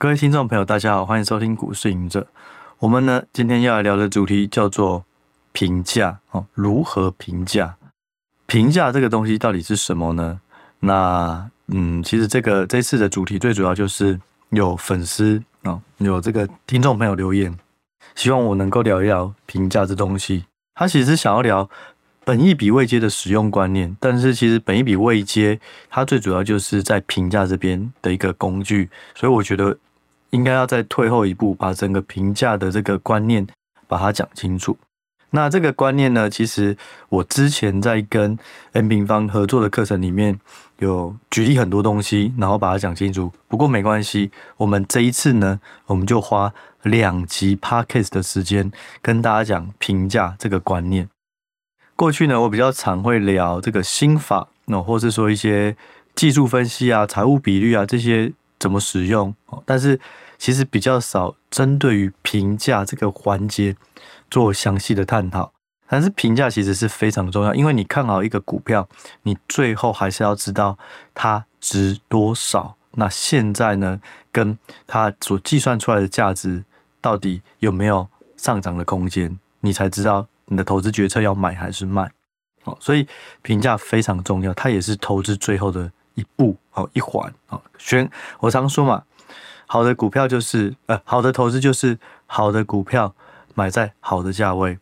各位听众朋友，大家好，欢迎收听股市隐者。我们呢，今天要来聊的主题叫做评价哦，如何评价？评价这个东西到底是什么呢？那嗯，其实这个这次的主题最主要就是有粉丝啊，有这个听众朋友留言，希望我能够聊一聊评价这东西。他其实想要聊本益比位阶的使用观念，但是其实本益比位阶它最主要就是在评价这边的一个工具，所以我觉得应该要再退后一步，把整个评价的这个观念把它讲清楚。那这个观念呢，其实我之前在跟 M 平方合作的课程里面有举例很多东西，然后把它讲清楚。不过没关系，我们这一次呢，我们就花两集 Podcast 的时间跟大家讲评价这个观念。过去呢，我比较常会聊这个心法，那或是说一些技术分析啊、财务比率啊这些怎么使用，但是其实比较少针对于评价这个环节。做详细的探讨，但是评价其实是非常重要，因为你看好一个股票，你最后还是要知道它值多少。那现在呢，跟它所计算出来的价值到底有没有上涨的空间，你才知道你的投资决策要买还是卖。哦，所以评价非常重要，它也是投资最后的一步哦，一环哦。选我常说嘛，好的股票就是呃，好的投资就是好的股票。买在好的价位，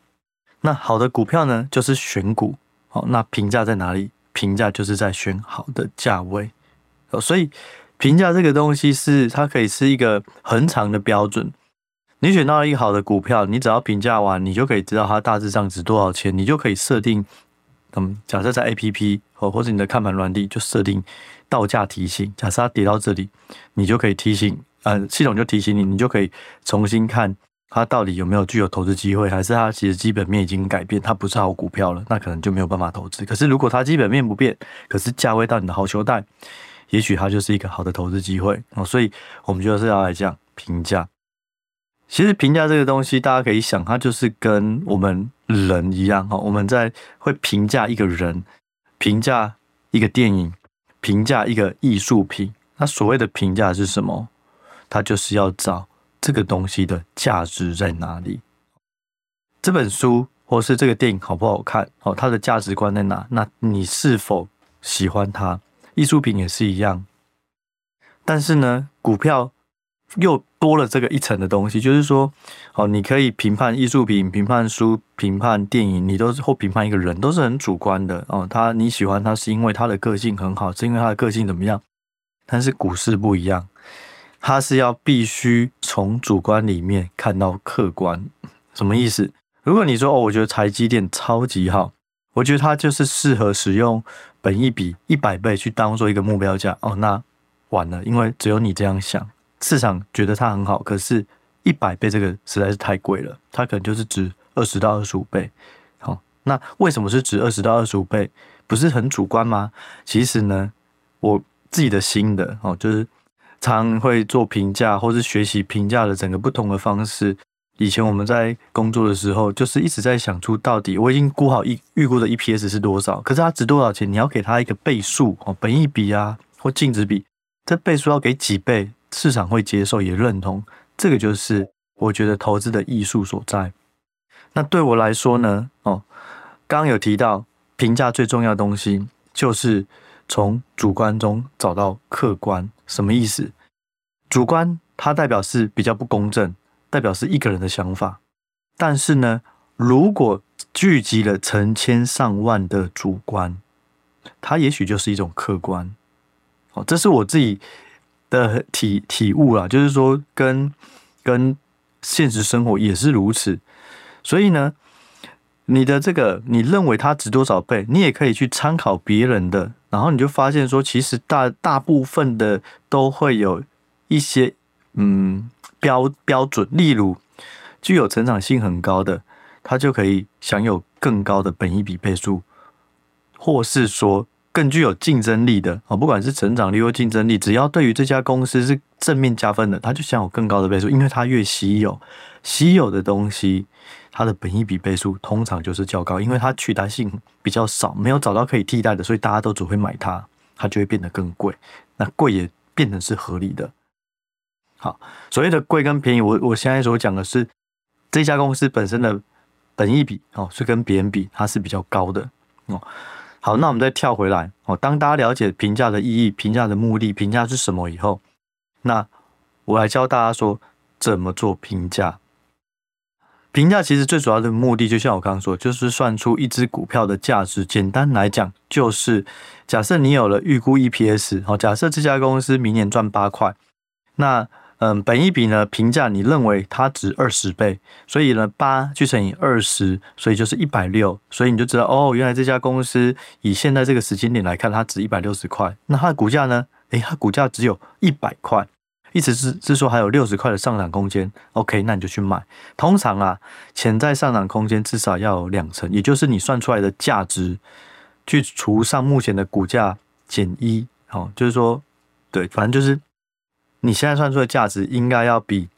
那好的股票呢，就是选股。好，那评价在哪里？评价就是在选好的价位。所以评价这个东西是它可以是一个恒长的标准。你选到一个好的股票，你只要评价完，你就可以知道它大致上值多少钱。你就可以设定，嗯，假设在 APP 或或者你的看盘软体就设定到价提醒。假设它跌到这里，你就可以提醒，呃，系统就提醒你，你就可以重新看。它到底有没有具有投资机会，还是它其实基本面已经改变，它不是好股票了，那可能就没有办法投资。可是如果它基本面不变，可是价位到你的好球带，也许它就是一个好的投资机会哦。所以我们就是要来讲评价。其实评价这个东西，大家可以想，它就是跟我们人一样哈，我们在会评价一个人，评价一个电影，评价一个艺术品。那所谓的评价是什么？它就是要找。这个东西的价值在哪里？这本书或是这个电影好不好看？哦，它的价值观在哪？那你是否喜欢它？艺术品也是一样。但是呢，股票又多了这个一层的东西，就是说，哦，你可以评判艺术品、评判书、评判电影，你都是或评判一个人，都是很主观的哦。他你喜欢他是因为他的个性很好，是因为他的个性怎么样？但是股市不一样。它是要必须从主观里面看到客观，什么意思？如果你说哦，我觉得台积电超级好，我觉得它就是适合使用本一比一百倍去当做一个目标价哦，那完了，因为只有你这样想，市场觉得它很好，可是一百倍这个实在是太贵了，它可能就是值二十到二十五倍。好，那为什么是值二十到二十五倍？不是很主观吗？其实呢，我自己的心得哦，就是。常会做评价，或是学习评价的整个不同的方式。以前我们在工作的时候，就是一直在想出到底我已经估好预预估的 EPS 是多少，可是它值多少钱？你要给它一个倍数哦，本益比啊，或净值比，这倍数要给几倍，市场会接受也认同。这个就是我觉得投资的艺术所在。那对我来说呢，哦，刚刚有提到评价最重要的东西就是。从主观中找到客观，什么意思？主观它代表是比较不公正，代表是一个人的想法。但是呢，如果聚集了成千上万的主观，它也许就是一种客观。哦，这是我自己的体体悟啦，就是说跟跟现实生活也是如此。所以呢，你的这个你认为它值多少倍，你也可以去参考别人的。然后你就发现说，其实大大部分的都会有一些嗯标标准，例如具有成长性很高的，它就可以享有更高的本一比倍数，或是说更具有竞争力的啊，不管是成长率或竞争力，只要对于这家公司是正面加分的，它就享有更高的倍数，因为它越稀有，稀有的东西。它的本益比倍数通常就是较高，因为它取代性比较少，没有找到可以替代的，所以大家都只会买它，它就会变得更贵。那贵也变成是合理的。好，所谓的贵跟便宜，我我现在所讲的是这家公司本身的本益比哦，是跟别人比它是比较高的哦。好，那我们再跳回来哦，当大家了解评价的意义、评价的目的、评价是什么以后，那我来教大家说怎么做评价。评价其实最主要的目的，就像我刚刚说，就是算出一只股票的价值。简单来讲，就是假设你有了预估 EPS，好，假设这家公司明年赚八块，那嗯，本一笔呢，评价你认为它值二十倍，所以呢，八去乘以二十，所以就是一百六，所以你就知道哦，原来这家公司以现在这个时间点来看，它值一百六十块。那它的股价呢？诶，它股价只有一百块。意思是是说还有六十块的上涨空间，OK，那你就去买。通常啊，潜在上涨空间至少要有两成，也就是你算出来的价值去除上目前的股价减一，哦，就是说，对，反正就是你现在算出的价值应该要比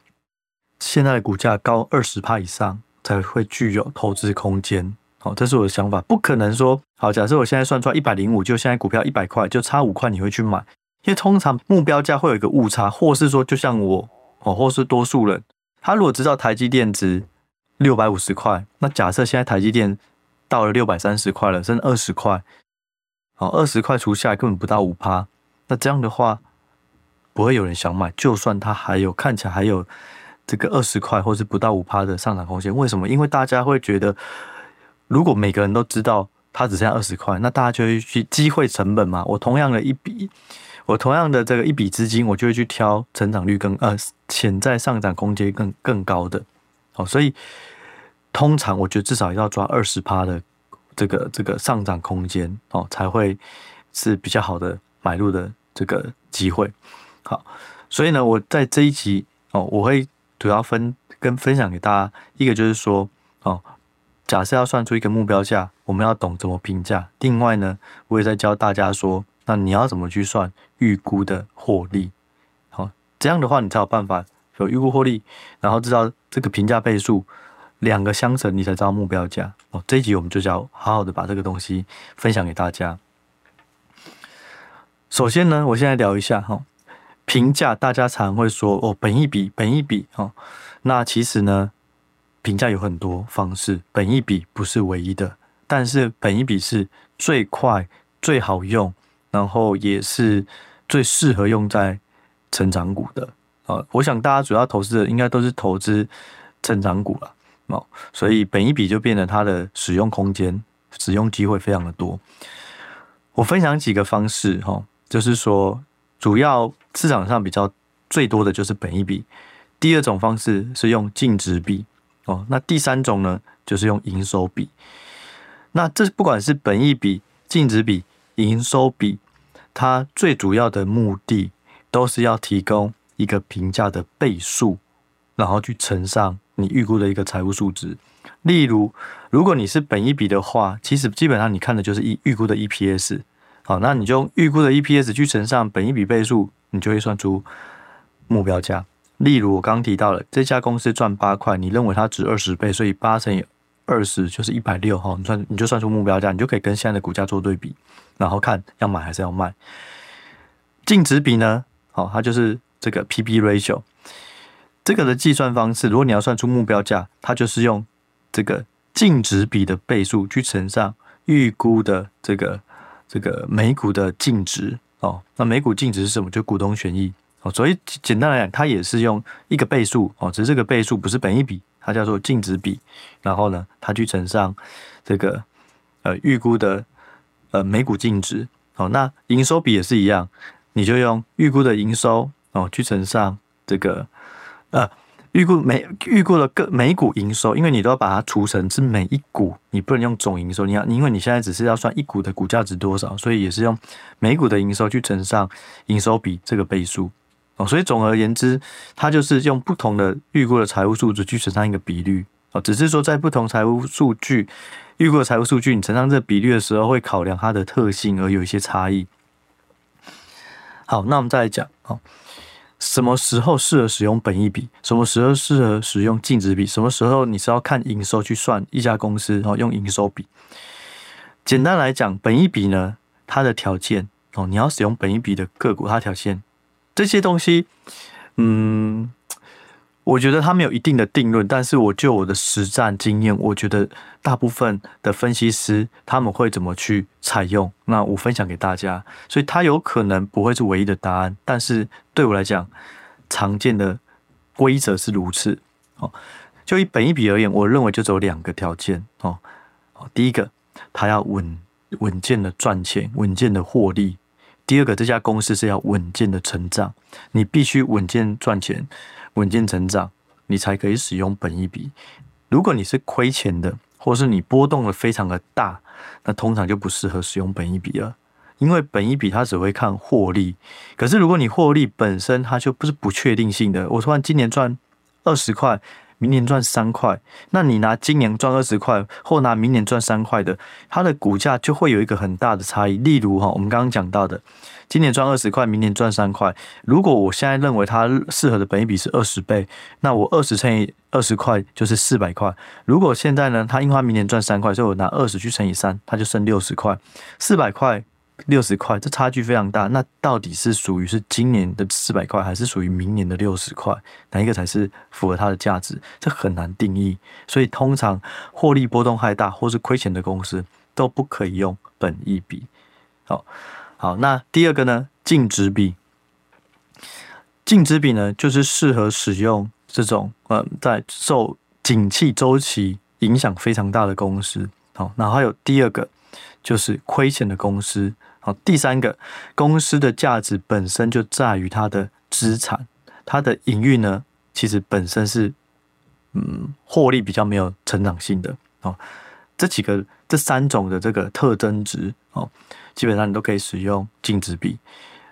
现在的股价高二十趴以上才会具有投资空间。好，这是我的想法，不可能说，好，假设我现在算出来一百零五，就现在股票一百块，就差五块你会去买。因为通常目标价会有一个误差，或是说，就像我哦，或是多数人，他如果知道台积电值六百五十块，那假设现在台积电到了六百三十块了，剩二十块，哦，二十块除下来根本不到五趴，那这样的话不会有人想买，就算它还有看起来还有这个二十块或是不到五趴的上涨空间，为什么？因为大家会觉得，如果每个人都知道它只剩下二十块，那大家就会去机会成本嘛，我同样的一笔。我同样的这个一笔资金，我就会去挑成长率更呃潜在上涨空间更更高的，好，所以通常我觉得至少要抓二十趴的这个这个上涨空间哦，才会是比较好的买入的这个机会。好，所以呢，我在这一集哦，我会主要分跟分享给大家，一个就是说哦，假设要算出一个目标价，我们要懂怎么评价。另外呢，我也在教大家说。那你要怎么去算预估的获利？好，这样的话你才有办法有预估获利，然后知道这个评价倍数两个相乘，你才知道目标价。哦，这一集我们就要好好的把这个东西分享给大家。首先呢，我现在聊一下哈，评价大家常会说哦，本一笔，本一笔哦，那其实呢，评价有很多方式，本一笔不是唯一的，但是本一笔是最快最好用。然后也是最适合用在成长股的啊，我想大家主要投资的应该都是投资成长股了哦，所以本一笔就变得它的使用空间、使用机会非常的多。我分享几个方式哈，就是说主要市场上比较最多的就是本益比，第二种方式是用净值比哦，那第三种呢就是用营收比。那这不管是本益比、净值比。营收比，它最主要的目的都是要提供一个评价的倍数，然后去乘上你预估的一个财务数值。例如，如果你是本益比的话，其实基本上你看的就是预预估的 EPS。好，那你就用预估的 EPS 去乘上本益比倍数，你就会算出目标价。例如我刚刚提到了这家公司赚八块，你认为它值二十倍，所以八乘以二十就是一百六哈，你算你就算出目标价，你就可以跟现在的股价做对比，然后看要买还是要卖。净值比呢，好，它就是这个 P/B ratio，这个的计算方式，如果你要算出目标价，它就是用这个净值比的倍数去乘上预估的这个这个每股的净值哦。那每股净值是什么？就股东权益哦。所以简单来讲，它也是用一个倍数哦，只是这个倍数不是本益比。它叫做净值比，然后呢，它去乘上这个呃预估的呃每股净值，哦，那营收比也是一样，你就用预估的营收哦去乘上这个呃预估每预估的个每股营收，因为你都要把它除成是每一股，你不能用总营收，你要因为你现在只是要算一股的股价值多少，所以也是用每股的营收去乘上营收比这个倍数。所以总而言之，它就是用不同的预估的财务数值去乘上一个比率哦，只是说在不同财务数据预估的财务数据，你乘上这个比率的时候，会考量它的特性而有一些差异。好，那我们再来讲哦，什么时候适合使用本益比？什么时候适合使用净值比？什么时候你是要看营收去算一家公司哦，用营收比？简单来讲，本益比呢，它的条件哦，你要使用本益比的个股，它条件。这些东西，嗯，我觉得它没有一定的定论，但是我就我的实战经验，我觉得大部分的分析师他们会怎么去采用，那我分享给大家。所以它有可能不会是唯一的答案，但是对我来讲，常见的规则是如此。哦，就以本益比而言，我认为就只有两个条件。哦，第一个，它要稳稳健的赚钱，稳健的获利。第二个，这家公司是要稳健的成长，你必须稳健赚钱、稳健成长，你才可以使用本益比。如果你是亏钱的，或是你波动的非常的大，那通常就不适合使用本益比了，因为本益比它只会看获利。可是如果你获利本身它就不是不确定性的，我突然今年赚二十块。明年赚三块，那你拿今年赚二十块，或拿明年赚三块的，它的股价就会有一个很大的差异。例如哈，我们刚刚讲到的，今年赚二十块，明年赚三块。如果我现在认为它适合的本一笔是二十倍，那我二十乘以二十块就是四百块。如果现在呢，它因为它明年赚三块，所以我拿二十去乘以三，它就剩六十块，四百块。六十块，这差距非常大。那到底是属于是今年的四百块，还是属于明年的六十块？哪一个才是符合它的价值？这很难定义。所以通常获利波动太大或是亏钱的公司都不可以用本益比。好，好，那第二个呢？净值比。净值比呢，就是适合使用这种嗯，在受景气周期影响非常大的公司。好，那还有第二个就是亏钱的公司。好，第三个，公司的价值本身就在于它的资产，它的营运呢，其实本身是，嗯，获利比较没有成长性的。哦，这几个这三种的这个特征值，哦，基本上你都可以使用净值比。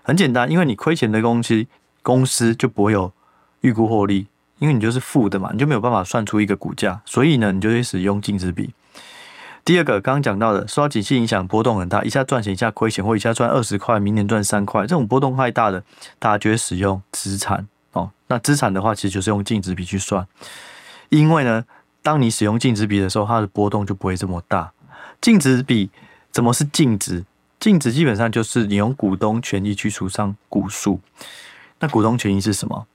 很简单，因为你亏钱的公司，公司就不会有预估获利，因为你就是负的嘛，你就没有办法算出一个股价，所以呢，你就会使用净值比。第二个，刚刚讲到的，受到景气影响，波动很大，一下赚钱，一下亏钱，或一下赚二十块，明年赚三块，这种波动太大的，大家就会使用资产哦。那资产的话，其实就是用净值比去算，因为呢，当你使用净值比的时候，它的波动就不会这么大。净值比怎么是净值？净值基本上就是你用股东权益去除上股数。那股东权益是什么？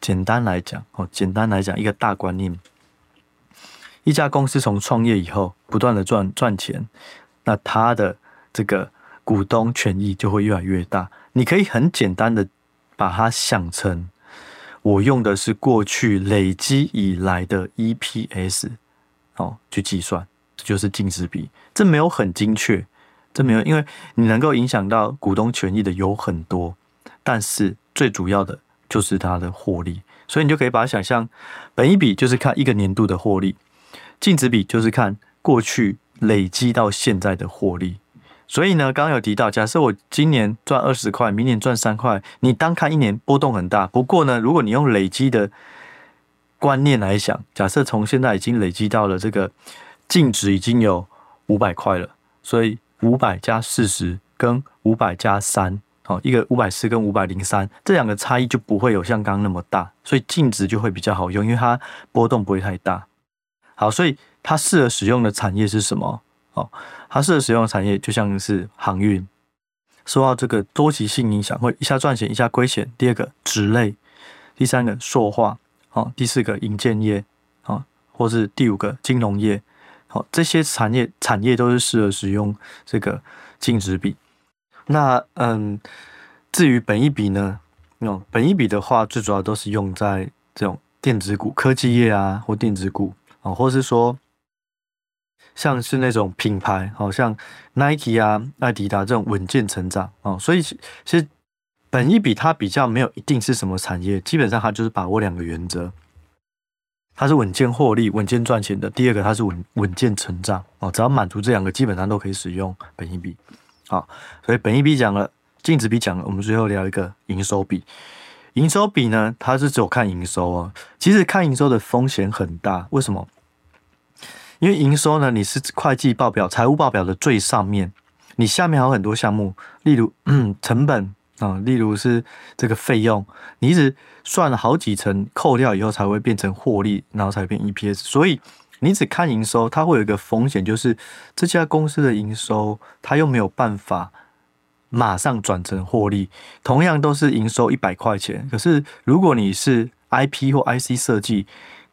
简单来讲哦，简单来讲一个大观念。一家公司从创业以后不断的赚赚钱，那它的这个股东权益就会越来越大。你可以很简单的把它想成，我用的是过去累积以来的 EPS 哦去计算，这就是净值比。这没有很精确，这没有，因为你能够影响到股东权益的有很多，但是最主要的就是它的获利，所以你就可以把它想象，本一比就是看一个年度的获利。净值比就是看过去累积到现在的获利，所以呢，刚刚有提到，假设我今年赚二十块，明年赚三块，你单看一年波动很大。不过呢，如果你用累积的观念来想，假设从现在已经累积到了这个净值已经有五百块了，所以五百加四十跟五百加三，好，一个五百四跟五百零三，这两个差异就不会有像刚刚那么大，所以净值就会比较好用，因为它波动不会太大。好，所以它适合使用的产业是什么？哦，它适合使用的产业就像是航运，受到这个多极性影响，会一下赚钱，一下亏钱。第二个，纸类；第三个，塑化；哦，第四个，银建业；哦，或是第五个，金融业。好，这些产业产业都是适合使用这个净值比。那嗯，至于本一比呢？哦，本一比的话，最主要都是用在这种电子股、科技业啊，或电子股。哦，或是说，像是那种品牌，好像 Nike 啊、爱迪达这种稳健成长哦，所以其实本一比它比较没有一定是什么产业，基本上它就是把握两个原则，它是稳健获利、稳健赚钱的。第二个，它是稳稳健成长哦，只要满足这两个，基本上都可以使用本一比。好，所以本一比讲了，净值比讲了，我们最后聊一个营收比。营收比呢，它是只有看营收哦。其实看营收的风险很大，为什么？因为营收呢，你是会计报表、财务报表的最上面，你下面还有很多项目，例如嗯成本啊、例如是这个费用，你一直算了好几层，扣掉以后才会变成获利，然后才变 EPS。所以你只看营收，它会有一个风险，就是这家公司的营收，它又没有办法马上转成获利。同样都是营收一百块钱，可是如果你是 IP 或 IC 设计，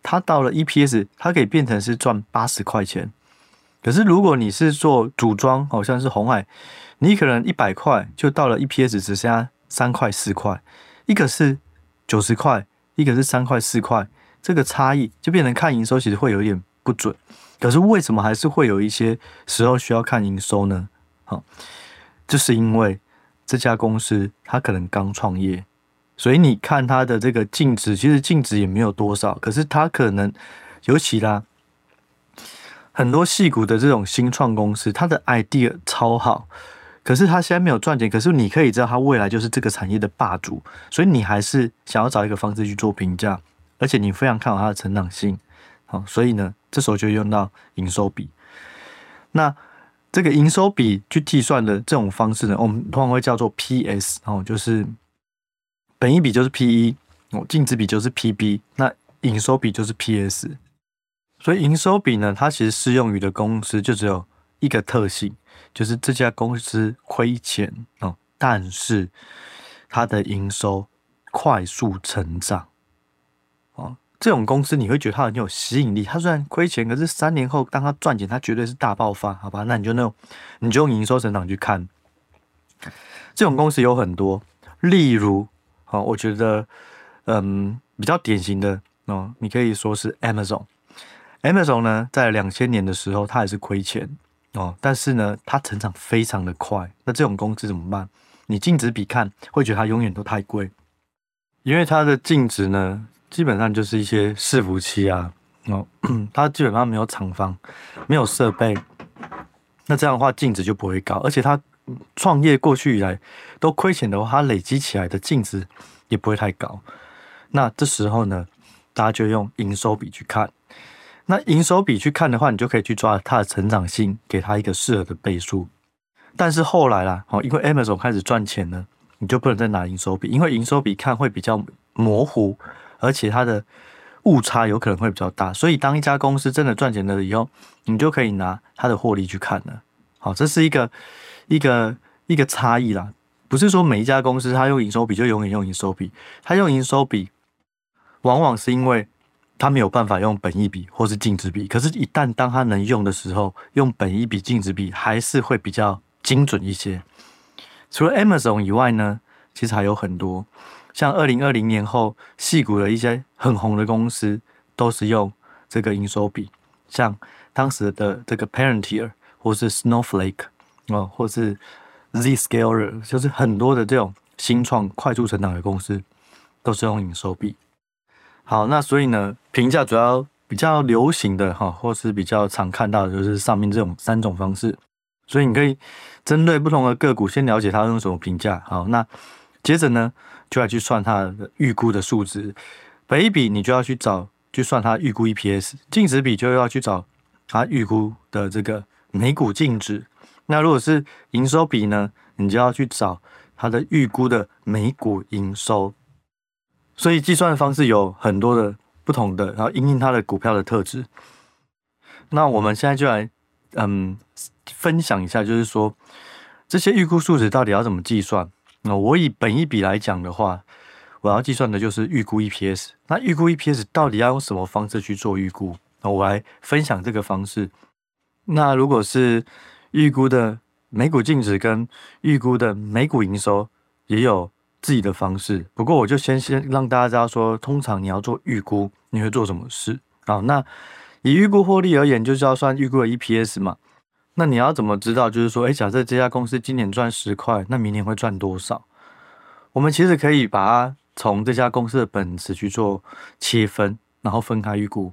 它到了 EPS，它可以变成是赚八十块钱。可是如果你是做组装，好像是红海，你可能一百块就到了 EPS 只剩下三块四块，一个是九十块，一个是三块四块，这个差异就变成看营收其实会有点不准。可是为什么还是会有一些时候需要看营收呢？好，就是因为这家公司它可能刚创业，所以你看它的这个净值，其实净值也没有多少，可是它可能尤其啦。很多矽谷的这种新创公司，它的 idea 超好，可是它现在没有赚钱。可是你可以知道，它未来就是这个产业的霸主，所以你还是想要找一个方式去做评价，而且你非常看好它的成长性。好，所以呢，这时候就用到营收比。那这个营收比去计算的这种方式呢，我们通常会叫做 PS 哦，就是本益比就是 PE 哦，净值比就是 PB，那营收比就是 PS。所以营收比呢，它其实适用于的公司就只有一个特性，就是这家公司亏钱哦，但是它的营收快速成长，这种公司你会觉得它很有吸引力。它虽然亏钱，可是三年后当它赚钱，它绝对是大爆发，好吧？那你就那种，你就用营收成长去看，这种公司有很多，例如，哦，我觉得嗯比较典型的哦，你可以说是 Amazon。Amazon 呢，在两千年的时候，它也是亏钱哦，但是呢，它成长非常的快。那这种公司怎么办？你净值比看，会觉得它永远都太贵，因为它的净值呢，基本上就是一些伺服器啊，哦，它基本上没有厂房，没有设备，那这样的话净值就不会高。而且它创业过去以来都亏钱的话，它累积起来的净值也不会太高。那这时候呢，大家就用营收比去看。那营收比去看的话，你就可以去抓它的成长性，给它一个适合的倍数。但是后来啦，哦，因为 Amazon 开始赚钱了，你就不能再拿营收比，因为营收比看会比较模糊，而且它的误差有可能会比较大。所以当一家公司真的赚钱了以后，你就可以拿它的获利去看了。好，这是一个一个一个差异啦，不是说每一家公司它用营收比就永远用营收比，它用营收比往往是因为。他没有办法用本益比或是净值比，可是，一旦当他能用的时候，用本益比、净值比还是会比较精准一些。除了 Amazon 以外呢，其实还有很多，像二零二零年后，矽谷的一些很红的公司都是用这个营收比，像当时的这个 Palantir 或是 Snowflake 哦，或是 Zscaler，就是很多的这种新创快速成长的公司，都是用营收比。好，那所以呢，评价主要比较流行的哈，或是比较常看到的就是上面这种三种方式。所以你可以针对不同的个股，先了解它用什么评价。好，那接着呢，就要去算它的预估的数值。本一比你就要去找，去算它预估 EPS。净值比就要去找它预估的这个每股净值。那如果是营收比呢，你就要去找它的预估的每股营收。所以计算的方式有很多的不同的，然后因应它的股票的特质。那我们现在就来嗯分享一下，就是说这些预估数值到底要怎么计算？那我以本一笔来讲的话，我要计算的就是预估 EPS。那预估 EPS 到底要用什么方式去做预估？那我来分享这个方式。那如果是预估的每股净值跟预估的每股营收，也有。自己的方式，不过我就先先让大家知道说，通常你要做预估，你会做什么事？好，那以预估获利而言，就是要算预估的 EPS 嘛。那你要怎么知道？就是说，哎，假设这家公司今年赚十块，那明年会赚多少？我们其实可以把它从这家公司的本质去做切分，然后分开预估。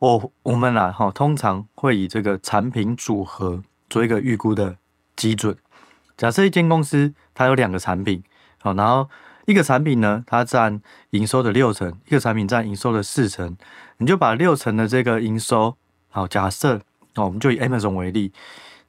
我我们来哈，通常会以这个产品组合做一个预估的基准。假设一间公司它有两个产品。好，然后一个产品呢，它占营收的六成，一个产品占营收的四成，你就把六成的这个营收，好，假设，哦，我们就以 Amazon 为例，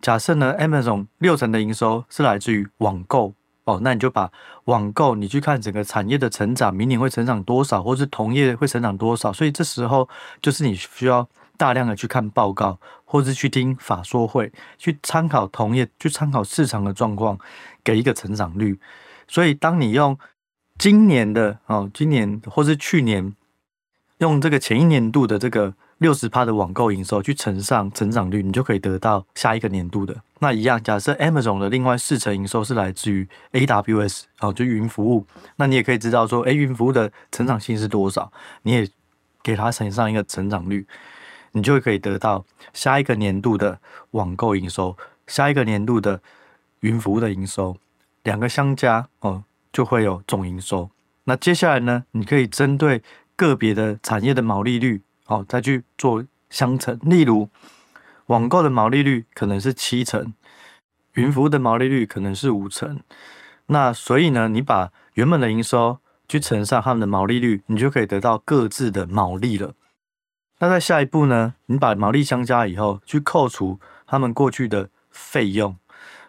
假设呢，Amazon 六成的营收是来自于网购，哦，那你就把网购，你去看整个产业的成长，明年会成长多少，或是同业会成长多少，所以这时候就是你需要大量的去看报告，或是去听法说会，去参考同业，去参考市场的状况，给一个成长率。所以，当你用今年的哦，今年或是去年用这个前一年度的这个六十趴的网购营收去乘上成长率，你就可以得到下一个年度的。那一样，假设 Amazon 的另外四成营收是来自于 AWS 哦，就云服务，那你也可以知道说，哎，云服务的成长性是多少，你也给它乘上一个成长率，你就可以得到下一个年度的网购营收，下一个年度的云服务的营收，两个相加哦，就会有总营收。那接下来呢，你可以针对个别的产业的毛利率哦，再去做相乘。例如，网购的毛利率可能是七成，云服务的毛利率可能是五成。那所以呢，你把原本的营收去乘上他们的毛利率，你就可以得到各自的毛利了。那在下一步呢，你把毛利相加以后，去扣除他们过去的费用，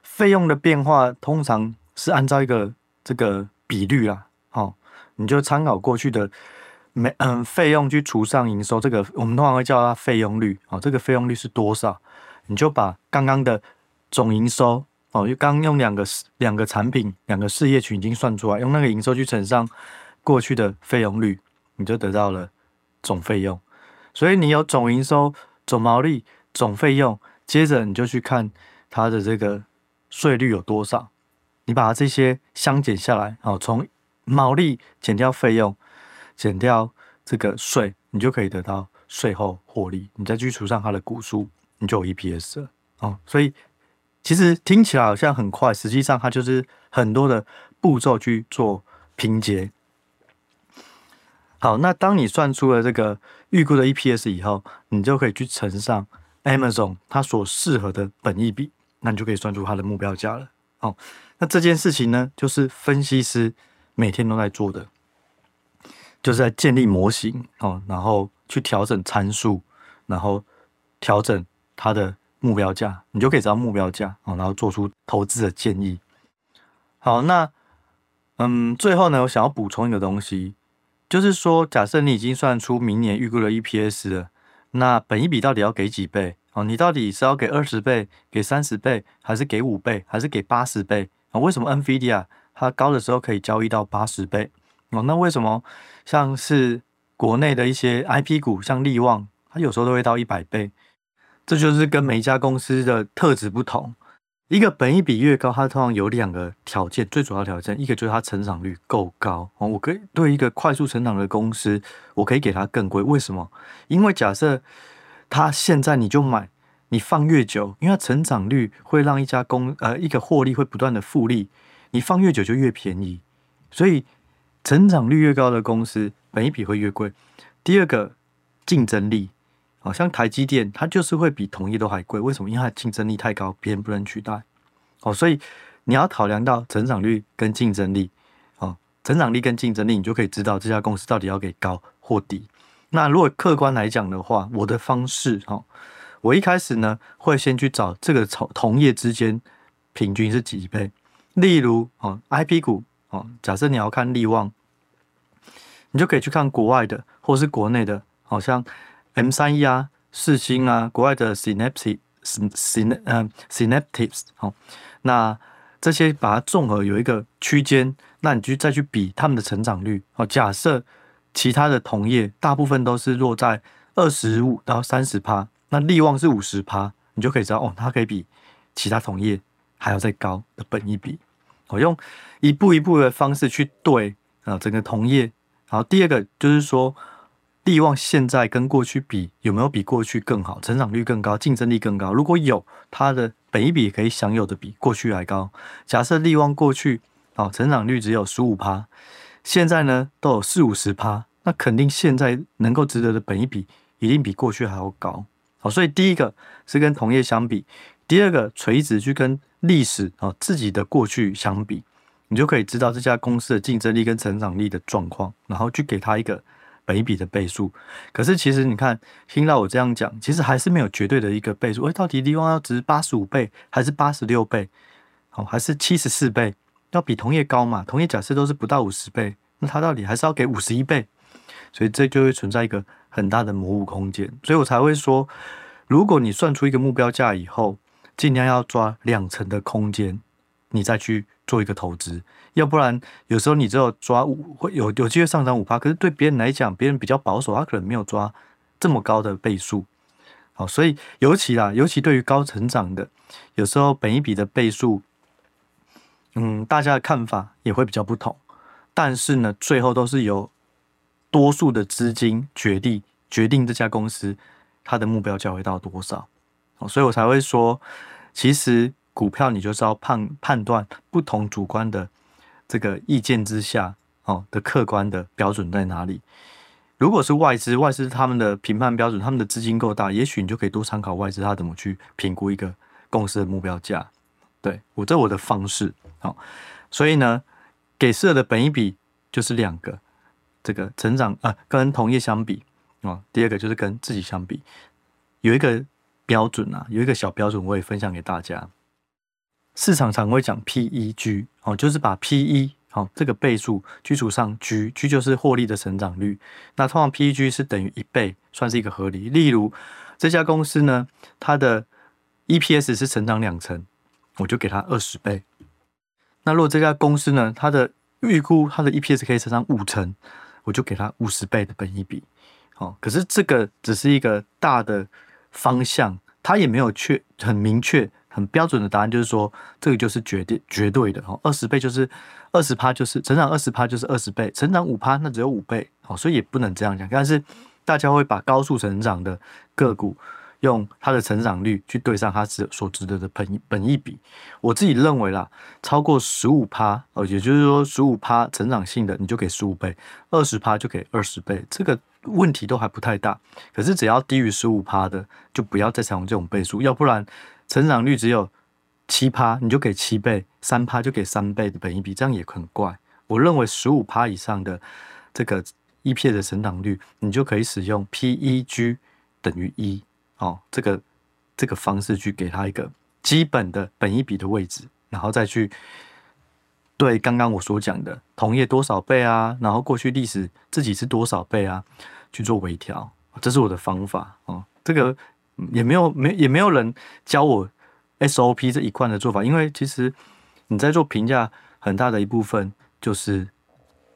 费用的变化通常是按照一个这个比率啊，好，你就参考过去的没嗯费用去除上营收，这个我们通常会叫它费用率，哦，这个费用率是多少？你就把刚刚的总营收哦，就刚用两个两个产品两个事业群已经算出来，用那个营收去乘上过去的费用率，你就得到了总费用。所以你有总营收、总毛利、总费用，接着你就去看它的这个税率有多少。你把这些相减下来，哦，从毛利减掉费用，减掉这个税，你就可以得到税后获利。你再去除上它的股数，你就有 EPS 了。哦，所以其实听起来好像很快，实际上它就是很多的步骤去做拼接。好，那当你算出了这个预估的 EPS 以后，你就可以去乘上 Amazon 它所适合的本益比，那你就可以算出它的目标价了。哦。那这件事情呢，就是分析师每天都在做的，就是在建立模型哦，然后去调整参数，然后调整它的目标价，你就可以知道目标价哦，然后做出投资的建议。好，那嗯，最后呢，我想要补充一个东西，就是说，假设你已经算出明年预估的 EPS 了，那本一比到底要给几倍？哦，你到底是要给二十倍、给三十倍，还是给五倍，还是给八十倍？啊为什么 NVIDIA 它高的时候可以交易到八十倍？那为什么像是国内的一些 IP 股，像力旺，它有时候都会到一百倍？这就是跟每一家公司的特质不同。一个本益比越高，它通常有两个条件，最主要条件，一个就是它成长率够高哦。我可以对一个快速成长的公司，我可以给它更贵。为什么？因为假设它现在你就买。你放越久，因为它成长率会让一家公呃一个获利会不断的复利，你放越久就越便宜，所以成长率越高的公司，本益比会越贵。第二个竞争力，好像台积电，它就是会比同业都还贵，为什么？因为它的竞争力太高，别人不能取代。哦，所以你要考量到成长率跟竞争力，哦，成长力跟竞争力，你就可以知道这家公司到底要给高或低。那如果客观来讲的话，我的方式，哦。我一开始呢，会先去找这个同同业之间平均是几倍。例如哦，IP 股哦，假设你要看力旺，你就可以去看国外的，或是国内的，好像 M 三一啊、四星啊，国外的 Synaptics、Syn 嗯 Synaptics 好，那这些把它综合有一个区间，那你就再去比他们的成长率哦。假设其他的同业大部分都是落在二十五到三十趴。那力旺是五十趴，你就可以知道哦，它可以比其他同业还要再高的本一比。我用一步一步的方式去对啊整个同业。然后第二个就是说，力旺现在跟过去比有没有比过去更好，成长率更高，竞争力更高？如果有，它的本一比可以享有的比过去还高。假设力旺过去啊成长率只有十五趴，现在呢都有四五十趴，那肯定现在能够值得的本一比一定比过去还要高。所以第一个是跟同业相比，第二个垂直去跟历史啊自己的过去相比，你就可以知道这家公司的竞争力跟成长力的状况，然后去给他一个本益比的倍数。可是其实你看，听到我这样讲，其实还是没有绝对的一个倍数。哎，到底力旺要值八十五倍，还是八十六倍？好，还是七十四倍？要比同业高嘛？同业假设都是不到五十倍，那他到底还是要给五十一倍？所以这就会存在一个很大的模糊空间。所以我才会说，如果你算出一个目标价以后，尽量要抓两成的空间，你再去做一个投资。要不然，有时候你只有抓五，会有有机会上涨五趴，可是对别人来讲，别人比较保守，他可能没有抓这么高的倍数。好，所以尤其啦，尤其对于高成长的，有时候本一笔的倍数。嗯，大家的看法也会比较不同，但是呢，最后都是由多数的资金决定决定这家公司它的目标价会到多少。所以我才会说，其实股票你就是要判判断不同主观的这个意见之下，哦的客观的标准在哪里。如果是外资，外资他们的评判标准，他们的资金够大，也许你就可以多参考外资他怎么去评估一个公司的目标价。对，我这我的方式。好，所以呢，给设的本益比就是两个，这个成长啊，跟同业相比啊，第二个就是跟自己相比，有一个标准啊，有一个小标准，我也分享给大家。市场常会讲 PEG 哦，就是把 PE 好这个倍数基础上 G，G 就是获利的成长率。那通常 PEG 是等于一倍，算是一个合理。例如这家公司呢，它的 EPS 是成长两成，我就给它二十倍。那如果这家公司呢，它的预估它的 EPS 可以成长五成，我就给它五十倍的本益比。好，可是这个只是一个大的方向，它也没有确很明确、很标准的答案，就是说这个就是绝对绝对的。哈，二十倍就是二十趴，就是成长二十趴就是二十倍，成长五趴那只有五倍。好，所以也不能这样讲。但是大家会把高速成长的个股。用它的成长率去对上它值所值得的本本益比，我自己认为啦，超过十五趴哦，也就是说十五趴成长性的，你就给十五倍，二十趴就给二十倍，这个问题都还不太大。可是只要低于十五趴的，就不要再采用这种倍数，要不然成长率只有七趴，你就给七倍，三趴就给三倍的本益比，这样也很怪。我认为十五趴以上的这个 E P 的成长率，你就可以使用 PEG 等于一。哦，这个这个方式去给他一个基本的本益比的位置，然后再去对刚刚我所讲的同业多少倍啊，然后过去历史自己是多少倍啊，去做微调，这是我的方法哦。这个也没有没也没有人教我 SOP 这一贯的做法，因为其实你在做评价很大的一部分就是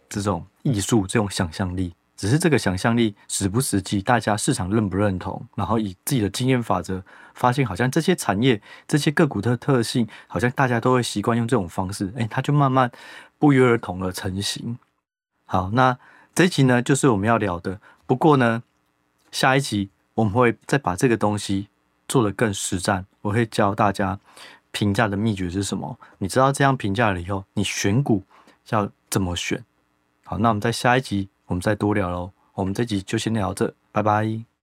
这种艺术，这种想象力。只是这个想象力实不实际，大家市场认不认同？然后以自己的经验法则，发现好像这些产业、这些个股的特性，好像大家都会习惯用这种方式，哎，它就慢慢不约而同的成型。好，那这一集呢，就是我们要聊的。不过呢，下一集我们会再把这个东西做得更实战，我会教大家评价的秘诀是什么。你知道这样评价了以后，你选股要怎么选？好，那我们在下一集。我们再多聊喽，我们这集就先聊这，拜拜。